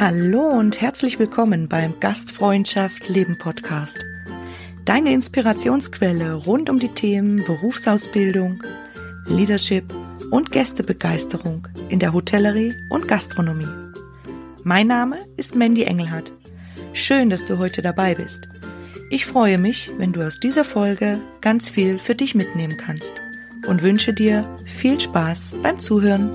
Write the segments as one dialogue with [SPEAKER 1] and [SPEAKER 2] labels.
[SPEAKER 1] Hallo und herzlich willkommen beim Gastfreundschaft Leben Podcast. Deine Inspirationsquelle rund um die Themen Berufsausbildung, Leadership und Gästebegeisterung in der Hotellerie und Gastronomie. Mein Name ist Mandy Engelhardt. Schön, dass du heute dabei bist. Ich freue mich, wenn du aus dieser Folge ganz viel für dich mitnehmen kannst und wünsche dir viel Spaß beim Zuhören.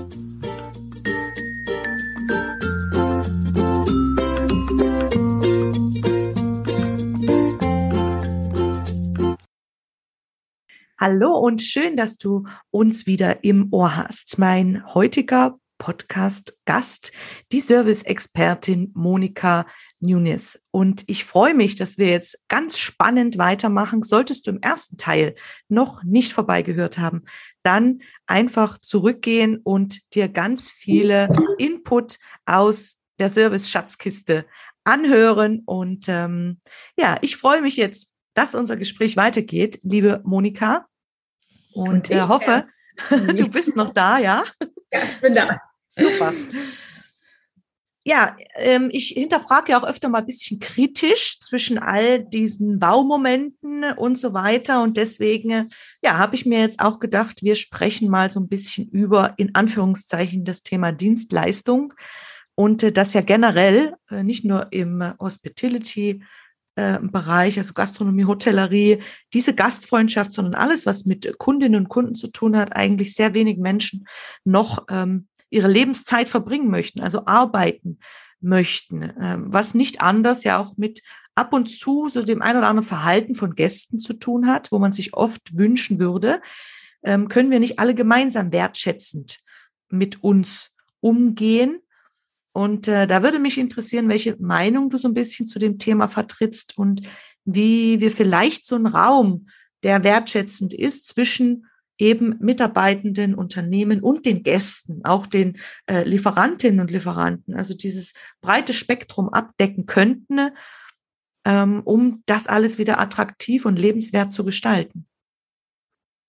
[SPEAKER 1] Hallo und schön, dass du uns wieder im Ohr hast. Mein heutiger Podcast-Gast, die Service-Expertin Monika Nunes. Und ich freue mich, dass wir jetzt ganz spannend weitermachen. Solltest du im ersten Teil noch nicht vorbeigehört haben, dann einfach zurückgehen und dir ganz viele Input aus der Service-Schatzkiste anhören. Und ähm, ja, ich freue mich jetzt, dass unser Gespräch weitergeht, liebe Monika und äh, hoffe, du bist noch da, ja?
[SPEAKER 2] Ja, ich bin da.
[SPEAKER 1] Super. Ja, ähm, ich hinterfrage ja auch öfter mal ein bisschen kritisch zwischen all diesen Baumomenten und so weiter. Und deswegen, ja, habe ich mir jetzt auch gedacht, wir sprechen mal so ein bisschen über, in Anführungszeichen, das Thema Dienstleistung. Und äh, das ja generell, äh, nicht nur im Hospitality, äh, Bereich, also Gastronomie, Hotellerie, diese Gastfreundschaft, sondern alles, was mit Kundinnen und Kunden zu tun hat, eigentlich sehr wenig Menschen noch ähm, ihre Lebenszeit verbringen möchten, also arbeiten möchten, ähm, was nicht anders ja auch mit ab und zu so dem ein oder anderen Verhalten von Gästen zu tun hat, wo man sich oft wünschen würde, ähm, können wir nicht alle gemeinsam wertschätzend mit uns umgehen? Und äh, da würde mich interessieren, welche Meinung du so ein bisschen zu dem Thema vertrittst und wie wir vielleicht so einen Raum, der wertschätzend ist, zwischen eben Mitarbeitenden, Unternehmen und den Gästen, auch den äh, Lieferantinnen und Lieferanten, also dieses breite Spektrum abdecken könnten, ähm, um das alles wieder attraktiv und lebenswert zu gestalten.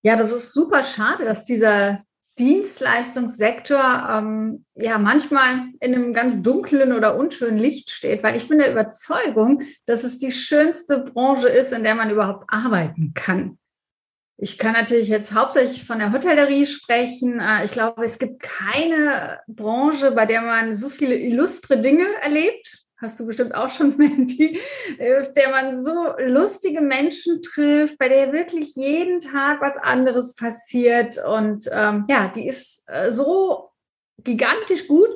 [SPEAKER 2] Ja, das ist super schade, dass dieser Dienstleistungssektor ähm, ja manchmal in einem ganz dunklen oder unschönen Licht steht, weil ich bin der Überzeugung, dass es die schönste Branche ist, in der man überhaupt arbeiten kann. Ich kann natürlich jetzt hauptsächlich von der Hotellerie sprechen. Äh, ich glaube, es gibt keine Branche, bei der man so viele illustre Dinge erlebt hast du bestimmt auch schon, Mandy, äh, der man so lustige Menschen trifft, bei der wirklich jeden Tag was anderes passiert. Und ähm, ja, die ist äh, so gigantisch gut.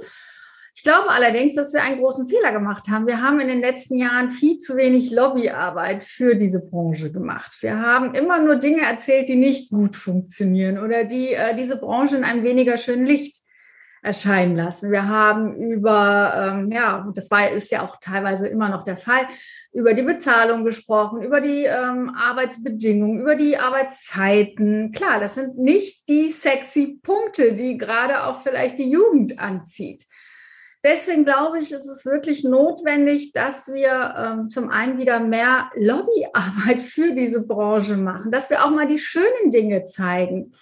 [SPEAKER 2] Ich glaube allerdings, dass wir einen großen Fehler gemacht haben. Wir haben in den letzten Jahren viel zu wenig Lobbyarbeit für diese Branche gemacht. Wir haben immer nur Dinge erzählt, die nicht gut funktionieren oder die äh, diese Branche in einem weniger schönen Licht erscheinen lassen. Wir haben über, ähm, ja, das war, ist ja auch teilweise immer noch der Fall, über die Bezahlung gesprochen, über die ähm, Arbeitsbedingungen, über die Arbeitszeiten. Klar, das sind nicht die sexy Punkte, die gerade auch vielleicht die Jugend anzieht. Deswegen glaube ich, ist es wirklich notwendig, dass wir ähm, zum einen wieder mehr Lobbyarbeit für diese Branche machen, dass wir auch mal die schönen Dinge zeigen.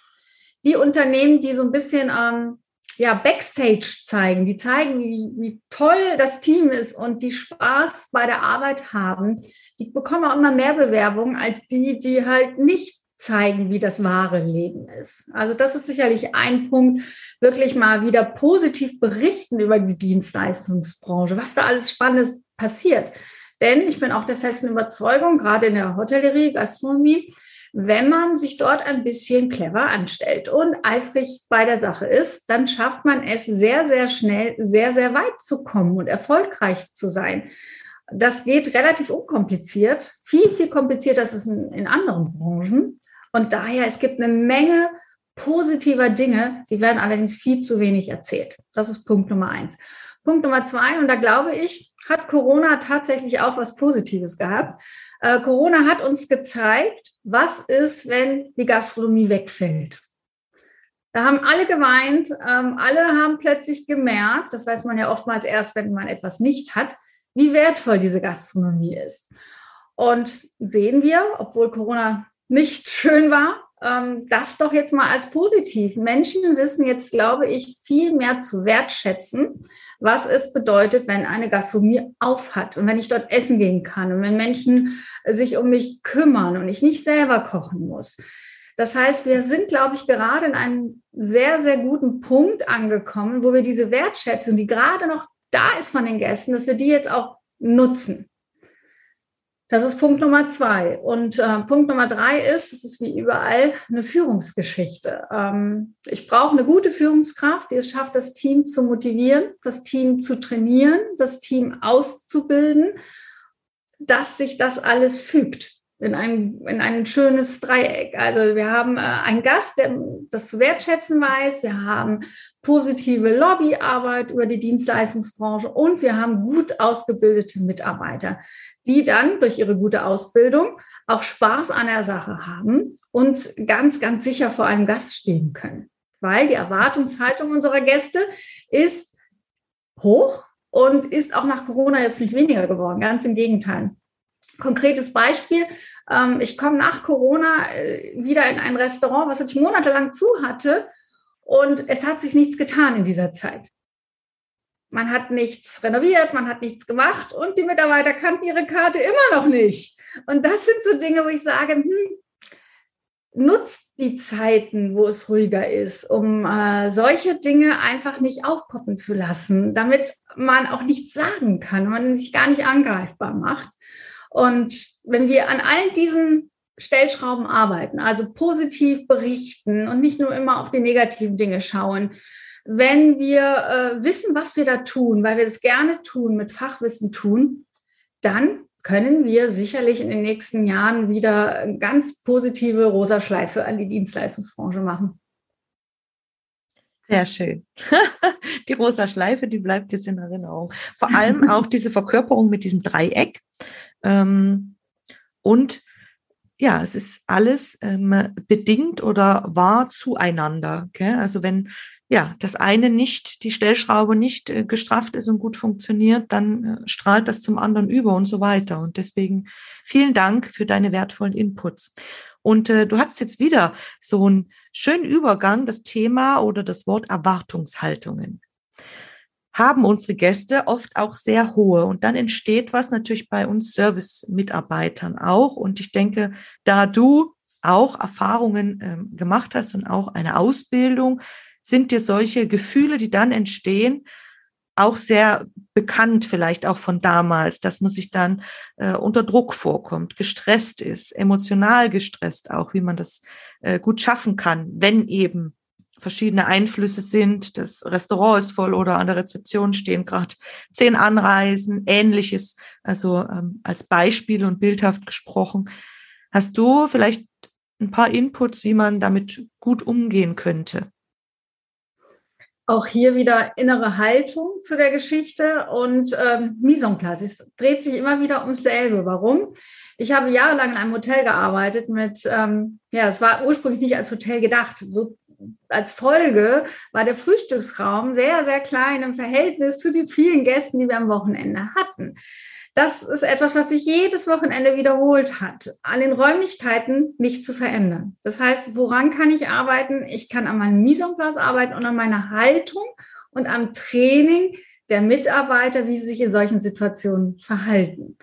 [SPEAKER 2] Die Unternehmen, die so ein bisschen ähm, ja, Backstage zeigen, die zeigen, wie, wie toll das Team ist und die Spaß bei der Arbeit haben, die bekommen auch immer mehr Bewerbungen als die, die halt nicht zeigen, wie das wahre Leben ist. Also das ist sicherlich ein Punkt, wirklich mal wieder positiv berichten über die Dienstleistungsbranche, was da alles Spannendes passiert. Denn ich bin auch der festen Überzeugung, gerade in der Hotellerie, Gastronomie, wenn man sich dort ein bisschen clever anstellt und eifrig bei der Sache ist, dann schafft man es sehr, sehr schnell, sehr, sehr weit zu kommen und erfolgreich zu sein. Das geht relativ unkompliziert, viel, viel komplizierter es in, in anderen Branchen. Und daher, es gibt eine Menge positiver Dinge, die werden allerdings viel zu wenig erzählt. Das ist Punkt Nummer eins. Punkt Nummer zwei, und da glaube ich, hat Corona tatsächlich auch was Positives gehabt. Äh, Corona hat uns gezeigt, was ist, wenn die Gastronomie wegfällt. Da haben alle geweint, ähm, alle haben plötzlich gemerkt, das weiß man ja oftmals erst, wenn man etwas nicht hat, wie wertvoll diese Gastronomie ist. Und sehen wir, obwohl Corona nicht schön war, ähm, das doch jetzt mal als positiv. Menschen wissen jetzt, glaube ich, viel mehr zu wertschätzen, was es bedeutet, wenn eine Gastronomie aufhat und wenn ich dort essen gehen kann und wenn Menschen sich um mich kümmern und ich nicht selber kochen muss. Das heißt, wir sind, glaube ich, gerade in einem sehr, sehr guten Punkt angekommen, wo wir diese Wertschätzung, die gerade noch da ist von den Gästen, dass wir die jetzt auch nutzen. Das ist Punkt Nummer zwei. Und äh, Punkt Nummer drei ist, es ist wie überall eine Führungsgeschichte. Ähm, ich brauche eine gute Führungskraft, die es schafft, das Team zu motivieren, das Team zu trainieren, das Team auszubilden, dass sich das alles fügt in ein, in ein schönes Dreieck. Also wir haben äh, einen Gast, der das zu wertschätzen weiß. Wir haben positive Lobbyarbeit über die Dienstleistungsbranche und wir haben gut ausgebildete Mitarbeiter die dann durch ihre gute Ausbildung auch Spaß an der Sache haben und ganz, ganz sicher vor einem Gast stehen können. Weil die Erwartungshaltung unserer Gäste ist hoch und ist auch nach Corona jetzt nicht weniger geworden. Ganz im Gegenteil. Konkretes Beispiel. Ähm, ich komme nach Corona äh, wieder in ein Restaurant, was ich monatelang zu hatte. Und es hat sich nichts getan in dieser Zeit. Man hat nichts renoviert, man hat nichts gemacht und die Mitarbeiter kannten ihre Karte immer noch nicht. Und das sind so Dinge, wo ich sage, hm, nutzt die Zeiten, wo es ruhiger ist, um äh, solche Dinge einfach nicht aufpoppen zu lassen, damit man auch nichts sagen kann, man sich gar nicht angreifbar macht. Und wenn wir an allen diesen Stellschrauben arbeiten, also positiv berichten und nicht nur immer auf die negativen Dinge schauen, wenn wir äh, wissen, was wir da tun, weil wir das gerne tun, mit Fachwissen tun, dann können wir sicherlich in den nächsten Jahren wieder eine ganz positive rosa Schleife an die Dienstleistungsbranche machen.
[SPEAKER 1] Sehr schön. die rosa Schleife, die bleibt jetzt in Erinnerung. Vor allem auch diese Verkörperung mit diesem Dreieck. Ähm, und ja, es ist alles ähm, bedingt oder wahr zueinander. Also wenn ja das eine nicht, die Stellschraube nicht äh, gestrafft ist und gut funktioniert, dann äh, strahlt das zum anderen über und so weiter. Und deswegen vielen Dank für deine wertvollen Inputs. Und äh, du hast jetzt wieder so einen schönen Übergang, das Thema oder das Wort Erwartungshaltungen haben unsere Gäste oft auch sehr hohe. Und dann entsteht was natürlich bei uns Service-Mitarbeitern auch. Und ich denke, da du auch Erfahrungen ähm, gemacht hast und auch eine Ausbildung, sind dir solche Gefühle, die dann entstehen, auch sehr bekannt, vielleicht auch von damals, dass man sich dann äh, unter Druck vorkommt, gestresst ist, emotional gestresst auch, wie man das äh, gut schaffen kann, wenn eben verschiedene Einflüsse sind. Das Restaurant ist voll oder an der Rezeption stehen gerade zehn Anreisen, ähnliches. Also ähm, als Beispiel und bildhaft gesprochen. Hast du vielleicht ein paar Inputs, wie man damit gut umgehen könnte?
[SPEAKER 2] Auch hier wieder innere Haltung zu der Geschichte und ähm, Mise en place. Es dreht sich immer wieder ums selbe. Warum? Ich habe jahrelang in einem Hotel gearbeitet mit, ähm, ja, es war ursprünglich nicht als Hotel gedacht. So als Folge war der Frühstücksraum sehr, sehr klein im Verhältnis zu den vielen Gästen, die wir am Wochenende hatten. Das ist etwas, was sich jedes Wochenende wiederholt hat, an den Räumlichkeiten nicht zu verändern. Das heißt, woran kann ich arbeiten? Ich kann an meinem Mise arbeiten und an meiner Haltung und am Training der Mitarbeiter, wie sie sich in solchen Situationen verhalten.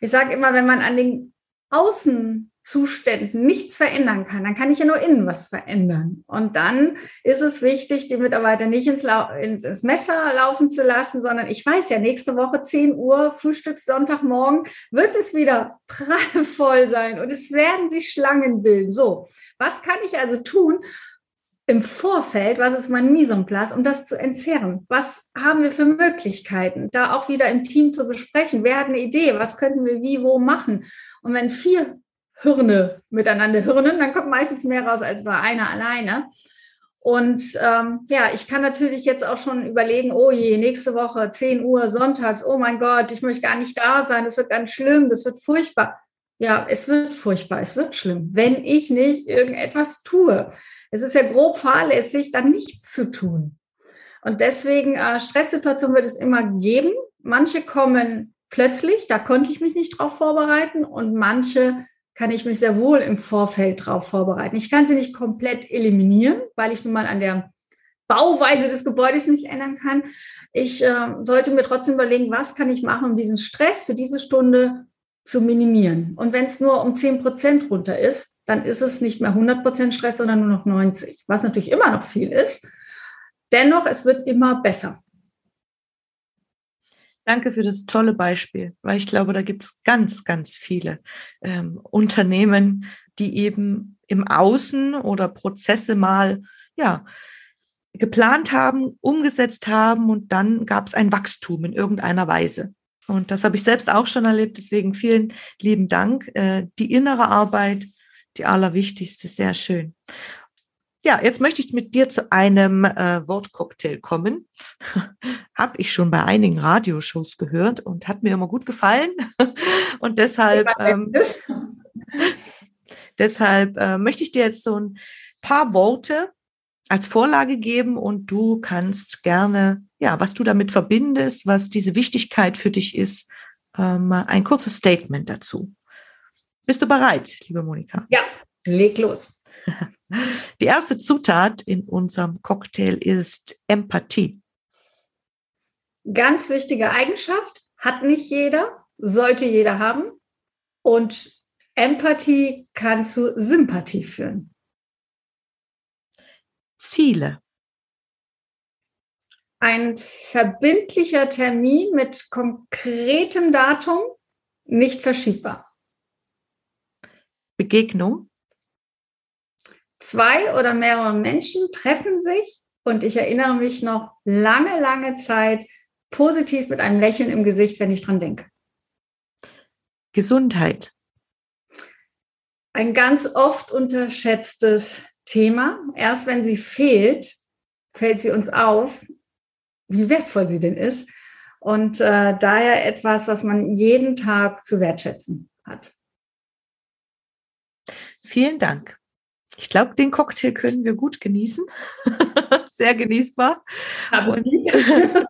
[SPEAKER 2] Ich sage immer, wenn man an den Außen Zuständen nichts verändern kann, dann kann ich ja nur innen was verändern. Und dann ist es wichtig, die Mitarbeiter nicht ins, ins, ins, Messer laufen zu lassen, sondern ich weiß ja, nächste Woche 10 Uhr, Frühstück Sonntagmorgen, wird es wieder prallvoll sein und es werden sich Schlangen bilden. So, was kann ich also tun, im Vorfeld, was ist mein place, um das zu entzerren? Was haben wir für Möglichkeiten, da auch wieder im Team zu besprechen? Wer hat eine Idee? Was könnten wir wie, wo machen? Und wenn vier Hirne miteinander hirnen, dann kommt meistens mehr raus als bei einer alleine. Und ähm, ja, ich kann natürlich jetzt auch schon überlegen, oh je, nächste Woche 10 Uhr sonntags, oh mein Gott, ich möchte gar nicht da sein, das wird ganz schlimm, das wird furchtbar. Ja, es wird furchtbar, es wird schlimm, wenn ich nicht irgendetwas tue. Es ist ja grob fahrlässig, dann nichts zu tun. Und deswegen, äh, Stresssituationen wird es immer geben. Manche kommen plötzlich, da konnte ich mich nicht drauf vorbereiten und manche kann ich mich sehr wohl im Vorfeld darauf vorbereiten. Ich kann sie nicht komplett eliminieren, weil ich nun mal an der Bauweise des Gebäudes nicht ändern kann. Ich äh, sollte mir trotzdem überlegen, was kann ich machen, um diesen Stress für diese Stunde zu minimieren. Und wenn es nur um 10 Prozent runter ist, dann ist es nicht mehr 100 Prozent Stress, sondern nur noch 90, was natürlich immer noch viel ist. Dennoch, es wird immer besser.
[SPEAKER 1] Danke für das tolle Beispiel, weil ich glaube, da gibt es ganz, ganz viele ähm, Unternehmen, die eben im Außen oder Prozesse mal ja geplant haben, umgesetzt haben und dann gab es ein Wachstum in irgendeiner Weise. Und das habe ich selbst auch schon erlebt. Deswegen vielen lieben Dank. Äh, die innere Arbeit, die allerwichtigste, sehr schön. Ja, jetzt möchte ich mit dir zu einem äh, Wortcocktail kommen. Habe ich schon bei einigen Radioshows gehört und hat mir immer gut gefallen. und deshalb, ähm, deshalb äh, möchte ich dir jetzt so ein paar Worte als Vorlage geben und du kannst gerne, ja, was du damit verbindest, was diese Wichtigkeit für dich ist, ähm, ein kurzes Statement dazu. Bist du bereit, liebe Monika?
[SPEAKER 2] Ja, leg los.
[SPEAKER 1] Die erste Zutat in unserem Cocktail ist Empathie.
[SPEAKER 2] Ganz wichtige Eigenschaft, hat nicht jeder, sollte jeder haben. Und Empathie kann zu Sympathie führen.
[SPEAKER 1] Ziele.
[SPEAKER 2] Ein verbindlicher Termin mit konkretem Datum, nicht verschiebbar.
[SPEAKER 1] Begegnung
[SPEAKER 2] zwei oder mehrere Menschen treffen sich und ich erinnere mich noch lange, lange Zeit positiv mit einem Lächeln im Gesicht, wenn ich dran denke.
[SPEAKER 1] Gesundheit.
[SPEAKER 2] Ein ganz oft unterschätztes Thema. Erst wenn sie fehlt, fällt sie uns auf, wie wertvoll sie denn ist. Und äh, daher etwas, was man jeden Tag zu wertschätzen hat.
[SPEAKER 1] Vielen Dank. Ich glaube, den Cocktail können wir gut genießen. Sehr genießbar.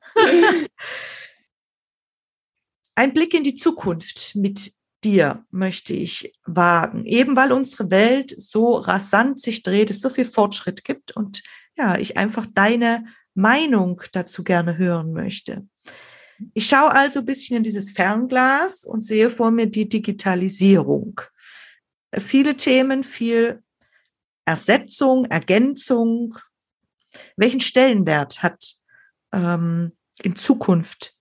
[SPEAKER 1] Ein Blick in die Zukunft mit dir möchte ich wagen, eben weil unsere Welt so rasant sich dreht, es so viel Fortschritt gibt und ja, ich einfach deine Meinung dazu gerne hören möchte. Ich schaue also ein bisschen in dieses Fernglas und sehe vor mir die Digitalisierung. Viele Themen, viel Ersetzung, Ergänzung? Welchen Stellenwert hat ähm, in Zukunft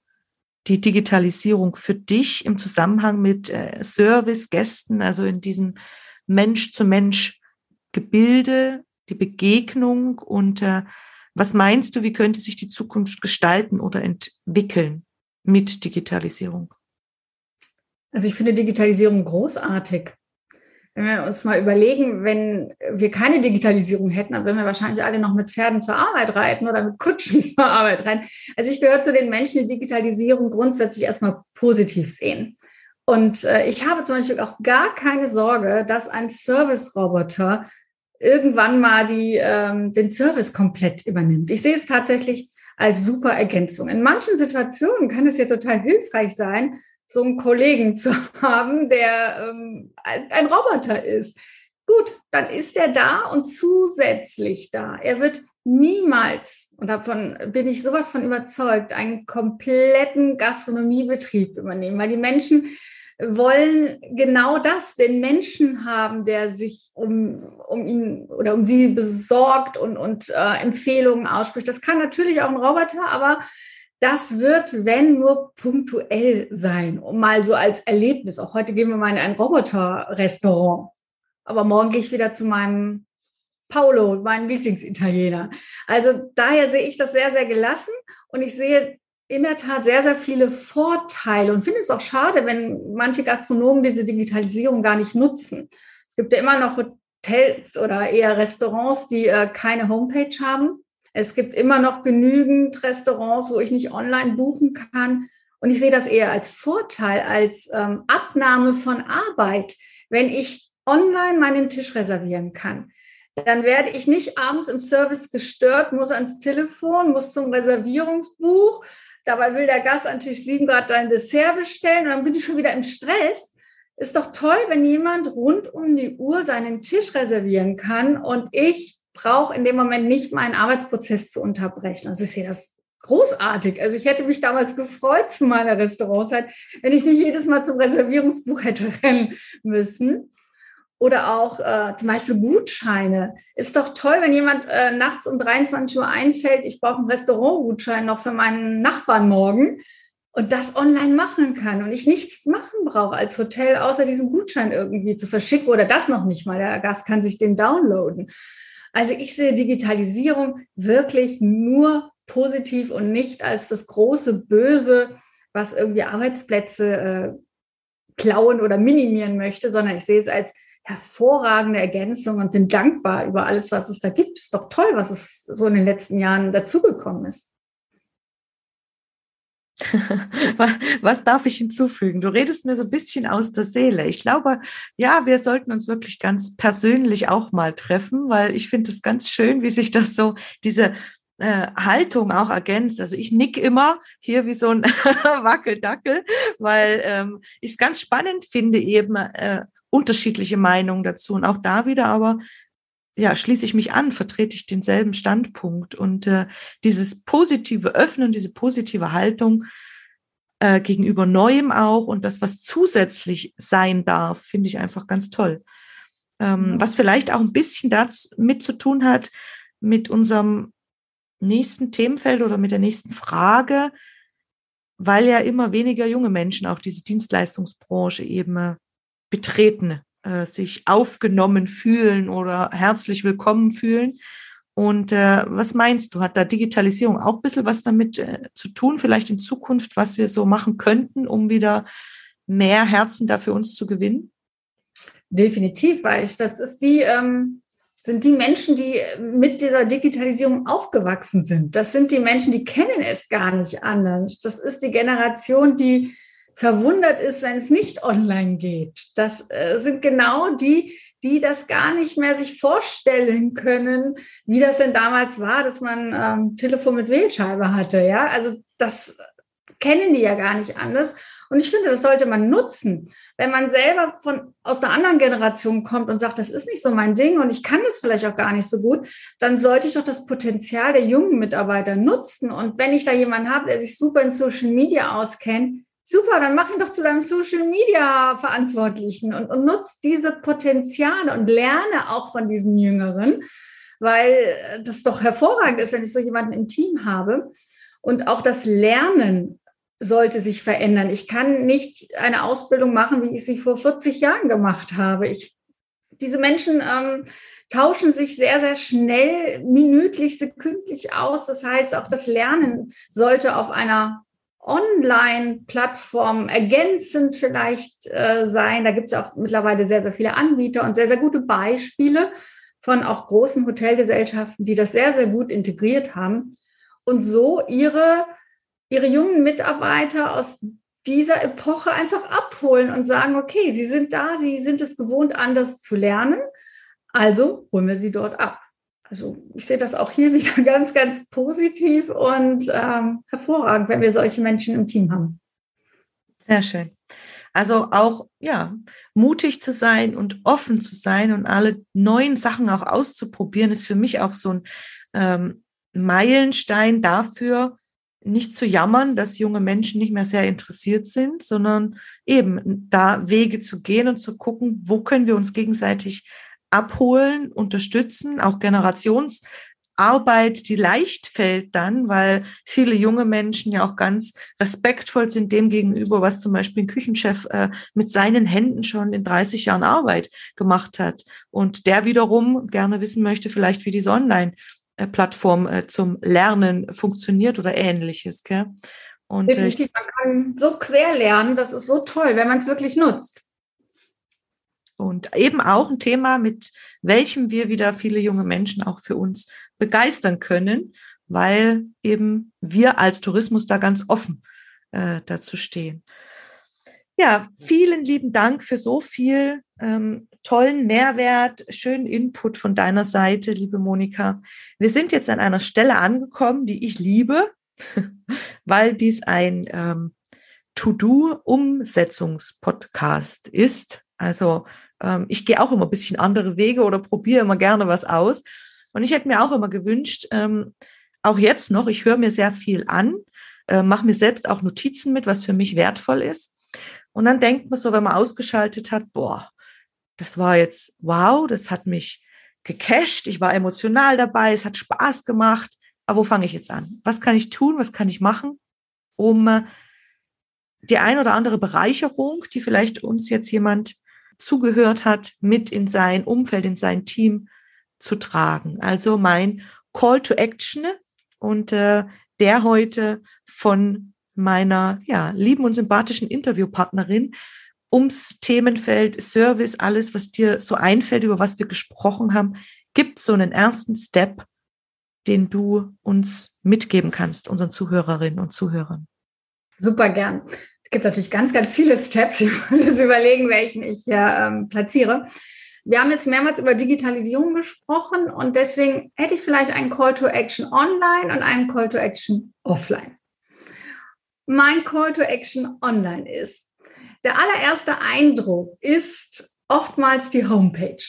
[SPEAKER 1] die Digitalisierung für dich im Zusammenhang mit äh, Service, Gästen, also in diesem Mensch-zu-Mensch-Gebilde, die Begegnung und äh, was meinst du, wie könnte sich die Zukunft gestalten oder entwickeln mit Digitalisierung?
[SPEAKER 2] Also ich finde Digitalisierung großartig wenn wir uns mal überlegen, wenn wir keine Digitalisierung hätten, dann würden wir wahrscheinlich alle noch mit Pferden zur Arbeit reiten oder mit Kutschen zur Arbeit reiten. Also ich gehöre zu den Menschen, die Digitalisierung grundsätzlich erstmal positiv sehen. Und äh, ich habe zum Beispiel auch gar keine Sorge, dass ein Service-Roboter irgendwann mal die, ähm, den Service komplett übernimmt. Ich sehe es tatsächlich als super Ergänzung. In manchen Situationen kann es ja total hilfreich sein, so einen Kollegen zu haben, der ähm, ein Roboter ist. Gut, dann ist er da und zusätzlich da. Er wird niemals, und davon bin ich sowas von überzeugt, einen kompletten Gastronomiebetrieb übernehmen, weil die Menschen wollen genau das, den Menschen haben, der sich um, um ihn oder um sie besorgt und, und äh, Empfehlungen ausspricht. Das kann natürlich auch ein Roboter, aber das wird, wenn nur punktuell sein, um mal so als Erlebnis. Auch heute gehen wir mal in ein Roboter-Restaurant. Aber morgen gehe ich wieder zu meinem Paolo, meinem Lieblingsitaliener. Also daher sehe ich das sehr, sehr gelassen und ich sehe in der Tat sehr, sehr viele Vorteile und finde es auch schade, wenn manche Gastronomen diese Digitalisierung gar nicht nutzen. Es gibt ja immer noch Hotels oder eher Restaurants, die äh, keine Homepage haben. Es gibt immer noch genügend Restaurants, wo ich nicht online buchen kann. Und ich sehe das eher als Vorteil, als ähm, Abnahme von Arbeit. Wenn ich online meinen Tisch reservieren kann, dann werde ich nicht abends im Service gestört, muss ans Telefon, muss zum Reservierungsbuch. Dabei will der Gast an Tisch 7 gerade ein Dessert bestellen und dann bin ich schon wieder im Stress ist doch toll, wenn jemand rund um die Uhr seinen Tisch reservieren kann und ich brauche in dem Moment nicht meinen Arbeitsprozess zu unterbrechen. Also ich sehe das großartig. Also ich hätte mich damals gefreut zu meiner Restaurantzeit, wenn ich nicht jedes Mal zum Reservierungsbuch hätte rennen müssen. Oder auch äh, zum Beispiel Gutscheine. Ist doch toll, wenn jemand äh, nachts um 23 Uhr einfällt, ich brauche einen Restaurantgutschein noch für meinen Nachbarn morgen und das online machen kann und ich nichts machen brauche als Hotel, außer diesen Gutschein irgendwie zu verschicken oder das noch nicht mal. Der Gast kann sich den downloaden. Also ich sehe Digitalisierung wirklich nur positiv und nicht als das große Böse, was irgendwie Arbeitsplätze äh, klauen oder minimieren möchte, sondern ich sehe es als hervorragende Ergänzung und bin dankbar über alles, was es da gibt. Ist doch toll, was es so in den letzten Jahren dazugekommen ist.
[SPEAKER 1] Was darf ich hinzufügen? Du redest mir so ein bisschen aus der Seele. Ich glaube, ja, wir sollten uns wirklich ganz persönlich auch mal treffen, weil ich finde es ganz schön, wie sich das so, diese äh, Haltung auch ergänzt. Also ich nick immer hier wie so ein Wackeldackel, weil ähm, ich es ganz spannend finde, eben äh, unterschiedliche Meinungen dazu. Und auch da wieder aber ja, schließe ich mich an, vertrete ich denselben Standpunkt. Und äh, dieses positive Öffnen, diese positive Haltung äh, gegenüber Neuem auch und das, was zusätzlich sein darf, finde ich einfach ganz toll. Ähm, was vielleicht auch ein bisschen damit zu tun hat, mit unserem nächsten Themenfeld oder mit der nächsten Frage, weil ja immer weniger junge Menschen auch diese Dienstleistungsbranche eben äh, betreten äh, sich aufgenommen fühlen oder herzlich willkommen fühlen. Und äh, was meinst du, hat da Digitalisierung auch ein bisschen was damit äh, zu tun, vielleicht in Zukunft, was wir so machen könnten, um wieder mehr Herzen da für uns zu gewinnen?
[SPEAKER 2] Definitiv, weil ich, das ist die, ähm, sind die Menschen, die mit dieser Digitalisierung aufgewachsen sind. Das sind die Menschen, die kennen es gar nicht anders. Das ist die Generation, die verwundert ist, wenn es nicht online geht. Das äh, sind genau die, die das gar nicht mehr sich vorstellen können, wie das denn damals war, dass man ähm, Telefon mit Wählscheibe hatte. Ja, also das kennen die ja gar nicht anders. Und ich finde, das sollte man nutzen. Wenn man selber von, aus einer anderen Generation kommt und sagt, das ist nicht so mein Ding und ich kann das vielleicht auch gar nicht so gut, dann sollte ich doch das Potenzial der jungen Mitarbeiter nutzen. Und wenn ich da jemanden habe, der sich super in Social Media auskennt, super, dann mach ihn doch zu deinem Social Media Verantwortlichen und, und nutz diese Potenziale und lerne auch von diesen Jüngeren, weil das doch hervorragend ist, wenn ich so jemanden im Team habe. Und auch das Lernen sollte sich verändern. Ich kann nicht eine Ausbildung machen, wie ich sie vor 40 Jahren gemacht habe. Ich, diese Menschen ähm, tauschen sich sehr, sehr schnell, minütlich, sekündlich aus. Das heißt, auch das Lernen sollte auf einer Online-Plattformen ergänzend vielleicht äh, sein. Da gibt es auch mittlerweile sehr, sehr viele Anbieter und sehr, sehr gute Beispiele von auch großen Hotelgesellschaften, die das sehr, sehr gut integriert haben und so ihre, ihre jungen Mitarbeiter aus dieser Epoche einfach abholen und sagen, okay, sie sind da, sie sind es gewohnt, anders zu lernen, also holen wir sie dort ab also ich sehe das auch hier wieder ganz, ganz positiv und ähm, hervorragend, wenn wir solche Menschen im Team haben.
[SPEAKER 1] Sehr schön. Also auch, ja, mutig zu sein und offen zu sein und alle neuen Sachen auch auszuprobieren, ist für mich auch so ein ähm, Meilenstein dafür, nicht zu jammern, dass junge Menschen nicht mehr sehr interessiert sind, sondern eben da Wege zu gehen und zu gucken, wo können wir uns gegenseitig abholen, unterstützen, auch Generationsarbeit, die leicht fällt dann, weil viele junge Menschen ja auch ganz respektvoll sind dem gegenüber, was zum Beispiel ein Küchenchef äh, mit seinen Händen schon in 30 Jahren Arbeit gemacht hat. Und der wiederum gerne wissen möchte, vielleicht wie diese Online-Plattform äh, zum Lernen funktioniert oder ähnliches. Gell?
[SPEAKER 2] Und, äh, Definitiv, man kann so quer lernen, das ist so toll, wenn man es wirklich nutzt.
[SPEAKER 1] Und eben auch ein Thema, mit welchem wir wieder viele junge Menschen auch für uns begeistern können, weil eben wir als Tourismus da ganz offen äh, dazu stehen. Ja, vielen lieben Dank für so viel ähm, tollen Mehrwert, schönen Input von deiner Seite, liebe Monika. Wir sind jetzt an einer Stelle angekommen, die ich liebe, weil dies ein ähm, To-Do-Umsetzungspodcast ist. Also ähm, ich gehe auch immer ein bisschen andere Wege oder probiere immer gerne was aus. Und ich hätte mir auch immer gewünscht, ähm, auch jetzt noch, ich höre mir sehr viel an, äh, mache mir selbst auch Notizen mit, was für mich wertvoll ist. Und dann denkt man so, wenn man ausgeschaltet hat, boah, das war jetzt wow, das hat mich gecasht, ich war emotional dabei, es hat Spaß gemacht. Aber wo fange ich jetzt an? Was kann ich tun? Was kann ich machen, um äh, die ein oder andere Bereicherung, die vielleicht uns jetzt jemand zugehört hat, mit in sein Umfeld, in sein Team zu tragen. Also mein Call to Action und äh, der heute von meiner ja, lieben und sympathischen Interviewpartnerin ums Themenfeld Service, alles, was dir so einfällt, über was wir gesprochen haben, gibt so einen ersten Step, den du uns mitgeben kannst, unseren Zuhörerinnen und Zuhörern.
[SPEAKER 2] Super gern. Es gibt natürlich ganz, ganz viele Steps. Ich muss jetzt überlegen, welchen ich hier ähm, platziere. Wir haben jetzt mehrmals über Digitalisierung gesprochen und deswegen hätte ich vielleicht einen Call to Action online und einen Call to Action offline. Mein Call to Action online ist, der allererste Eindruck ist oftmals die Homepage.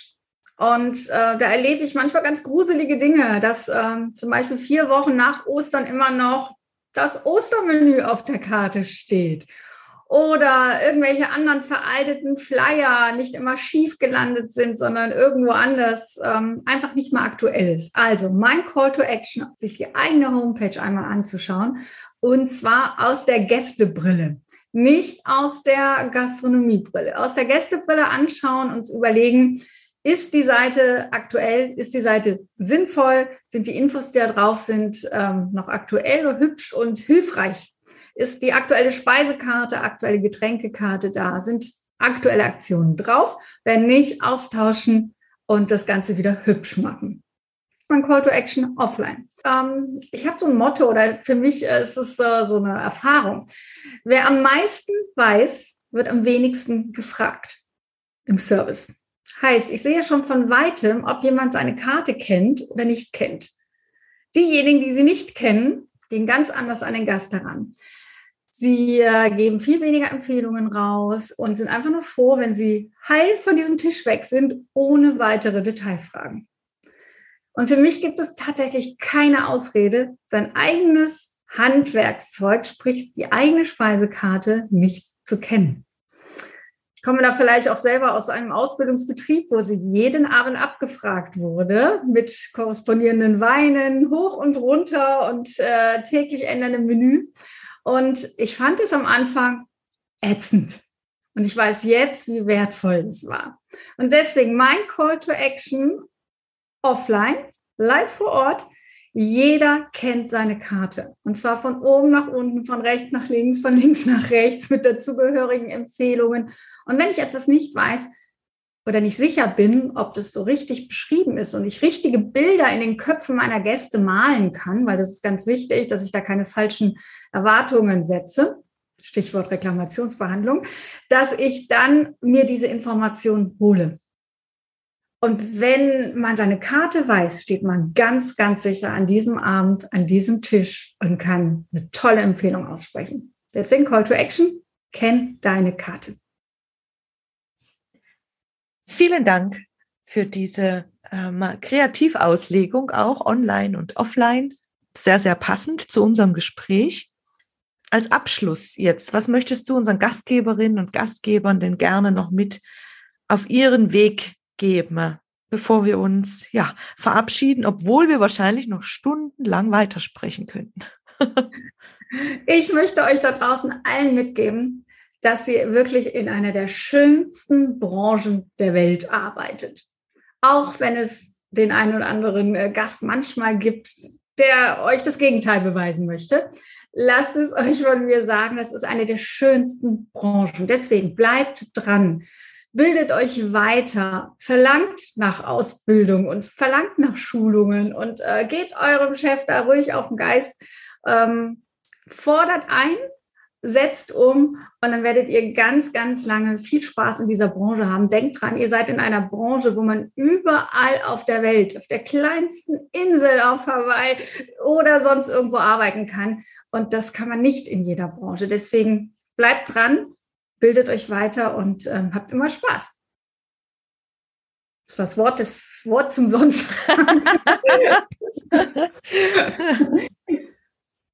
[SPEAKER 2] Und äh, da erlebe ich manchmal ganz gruselige Dinge, dass äh, zum Beispiel vier Wochen nach Ostern immer noch das Ostermenü auf der Karte steht oder irgendwelche anderen veralteten Flyer nicht immer schief gelandet sind, sondern irgendwo anders ähm, einfach nicht mehr aktuell ist. Also mein Call to Action, sich die eigene Homepage einmal anzuschauen und zwar aus der Gästebrille, nicht aus der Gastronomiebrille. Aus der Gästebrille anschauen und überlegen, ist die Seite aktuell? Ist die Seite sinnvoll? Sind die Infos, die da drauf sind, ähm, noch aktuell, hübsch und hilfreich ist die aktuelle Speisekarte, aktuelle Getränkekarte da, sind aktuelle Aktionen drauf. Wenn nicht, austauschen und das Ganze wieder hübsch machen. Ein Call to Action offline. Ähm, ich habe so ein Motto oder für mich ist es äh, so eine Erfahrung. Wer am meisten weiß, wird am wenigsten gefragt im Service. Heißt, ich sehe schon von weitem, ob jemand seine Karte kennt oder nicht kennt. Diejenigen, die sie nicht kennen, gehen ganz anders an den Gast heran. Sie äh, geben viel weniger Empfehlungen raus und sind einfach nur froh, wenn sie heil von diesem Tisch weg sind, ohne weitere Detailfragen. Und für mich gibt es tatsächlich keine Ausrede, sein eigenes Handwerkszeug, sprich die eigene Speisekarte, nicht zu kennen. Ich komme da vielleicht auch selber aus einem Ausbildungsbetrieb, wo sie jeden Abend abgefragt wurde mit korrespondierenden Weinen hoch und runter und äh, täglich änderndem Menü. Und ich fand es am Anfang ätzend. Und ich weiß jetzt, wie wertvoll es war. Und deswegen mein Call to Action offline, live vor Ort. Jeder kennt seine Karte. Und zwar von oben nach unten, von rechts nach links, von links nach rechts mit dazugehörigen Empfehlungen. Und wenn ich etwas nicht weiß, oder nicht sicher bin, ob das so richtig beschrieben ist und ich richtige Bilder in den Köpfen meiner Gäste malen kann, weil das ist ganz wichtig, dass ich da keine falschen Erwartungen setze, Stichwort Reklamationsbehandlung, dass ich dann mir diese Information hole. Und wenn man seine Karte weiß, steht man ganz, ganz sicher an diesem Abend, an diesem Tisch und kann eine tolle Empfehlung aussprechen. Deswegen Call to Action, kenn deine Karte.
[SPEAKER 1] Vielen Dank für diese ähm, Kreativauslegung, auch online und offline. Sehr, sehr passend zu unserem Gespräch. Als Abschluss jetzt, was möchtest du unseren Gastgeberinnen und Gastgebern denn gerne noch mit auf ihren Weg geben, bevor wir uns ja verabschieden, obwohl wir wahrscheinlich noch stundenlang weitersprechen könnten?
[SPEAKER 2] ich möchte euch da draußen allen mitgeben, dass sie wirklich in einer der schönsten Branchen der Welt arbeitet. Auch wenn es den einen oder anderen äh, Gast manchmal gibt, der euch das Gegenteil beweisen möchte. Lasst es euch von mir sagen, das ist eine der schönsten Branchen. Deswegen bleibt dran, bildet euch weiter, verlangt nach Ausbildung und verlangt nach Schulungen und äh, geht eurem Chef da ruhig auf den Geist, ähm, fordert ein, setzt um und dann werdet ihr ganz, ganz lange viel Spaß in dieser Branche haben. Denkt dran, ihr seid in einer Branche, wo man überall auf der Welt, auf der kleinsten Insel auf Hawaii oder sonst irgendwo arbeiten kann. Und das kann man nicht in jeder Branche. Deswegen bleibt dran, bildet euch weiter und ähm, habt immer Spaß. Das war das Wort, das Wort zum Sonntag.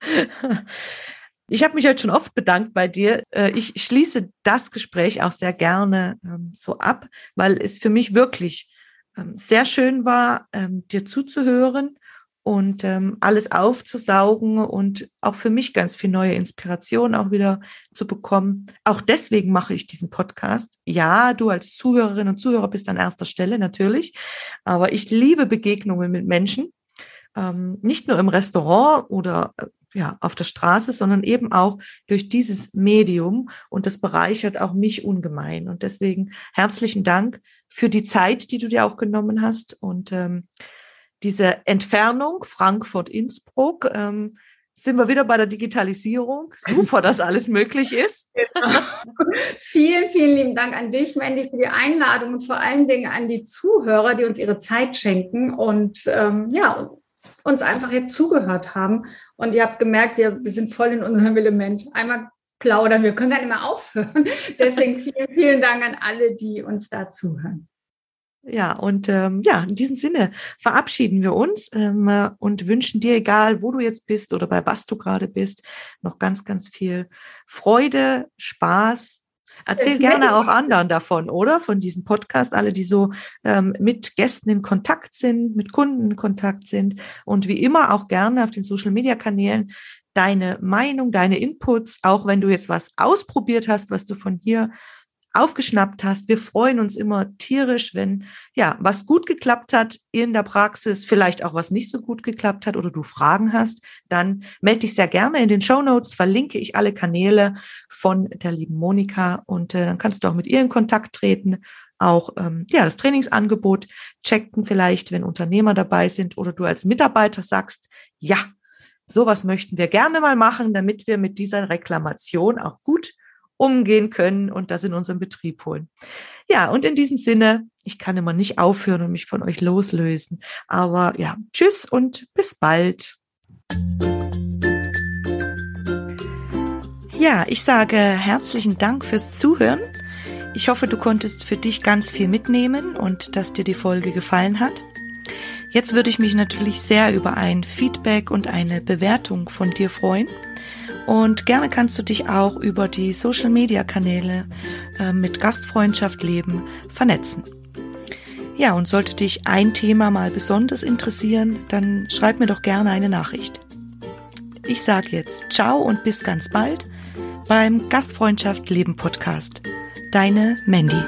[SPEAKER 1] Ich habe mich heute schon oft bedankt bei dir. Äh, ich schließe das Gespräch auch sehr gerne ähm, so ab, weil es für mich wirklich ähm, sehr schön war, ähm, dir zuzuhören und alles aufzusaugen und auch für mich ganz viel neue Inspiration auch wieder zu bekommen. Auch deswegen mache ich diesen Podcast. Ja, du als Zuhörerin und Zuhörer bist an erster Stelle natürlich, aber ich liebe Begegnungen mit Menschen. nicht nur im Restaurant oder äh, ja, auf der Straße, sondern eben auch durch dieses Medium. Und das bereichert auch mich ungemein. Und deswegen herzlichen Dank für die Zeit, die du dir auch genommen hast. Und ähm, diese Entfernung Frankfurt-Innsbruck, ähm, sind wir wieder bei der Digitalisierung. Super, dass alles möglich ist. Genau.
[SPEAKER 2] vielen, vielen lieben Dank an dich, Mandy, für die Einladung und vor allen Dingen an die Zuhörer, die uns ihre Zeit schenken und ähm, ja, uns einfach jetzt zugehört haben. Und ihr habt gemerkt, wir, wir sind voll in unserem Element. Einmal plaudern, wir können gar nicht mehr aufhören. Deswegen vielen, vielen Dank an alle, die uns da zuhören.
[SPEAKER 1] Ja, und ähm, ja, in diesem Sinne verabschieden wir uns ähm, und wünschen dir, egal wo du jetzt bist oder bei was du gerade bist, noch ganz, ganz viel Freude, Spaß, Erzähl gerne auch anderen davon, oder? Von diesem Podcast, alle, die so ähm, mit Gästen in Kontakt sind, mit Kunden in Kontakt sind und wie immer auch gerne auf den Social Media Kanälen deine Meinung, deine Inputs, auch wenn du jetzt was ausprobiert hast, was du von hier aufgeschnappt hast. Wir freuen uns immer tierisch, wenn ja was gut geklappt hat in der Praxis, vielleicht auch was nicht so gut geklappt hat oder du Fragen hast, dann melde dich sehr gerne in den Show Notes. Verlinke ich alle Kanäle von der lieben Monika und äh, dann kannst du auch mit ihr in Kontakt treten. Auch ähm, ja das Trainingsangebot checken vielleicht, wenn Unternehmer dabei sind oder du als Mitarbeiter sagst, ja, sowas möchten wir gerne mal machen, damit wir mit dieser Reklamation auch gut umgehen können und das in unseren Betrieb holen. Ja, und in diesem Sinne, ich kann immer nicht aufhören und mich von euch loslösen. Aber ja, tschüss und bis bald. Ja, ich sage herzlichen Dank fürs Zuhören. Ich hoffe, du konntest für dich ganz viel mitnehmen und dass dir die Folge gefallen hat. Jetzt würde ich mich natürlich sehr über ein Feedback und eine Bewertung von dir freuen. Und gerne kannst du dich auch über die Social-Media-Kanäle äh, mit Gastfreundschaft leben vernetzen. Ja, und sollte dich ein Thema mal besonders interessieren, dann schreib mir doch gerne eine Nachricht. Ich sage jetzt ciao und bis ganz bald beim Gastfreundschaft Leben Podcast. Deine Mandy.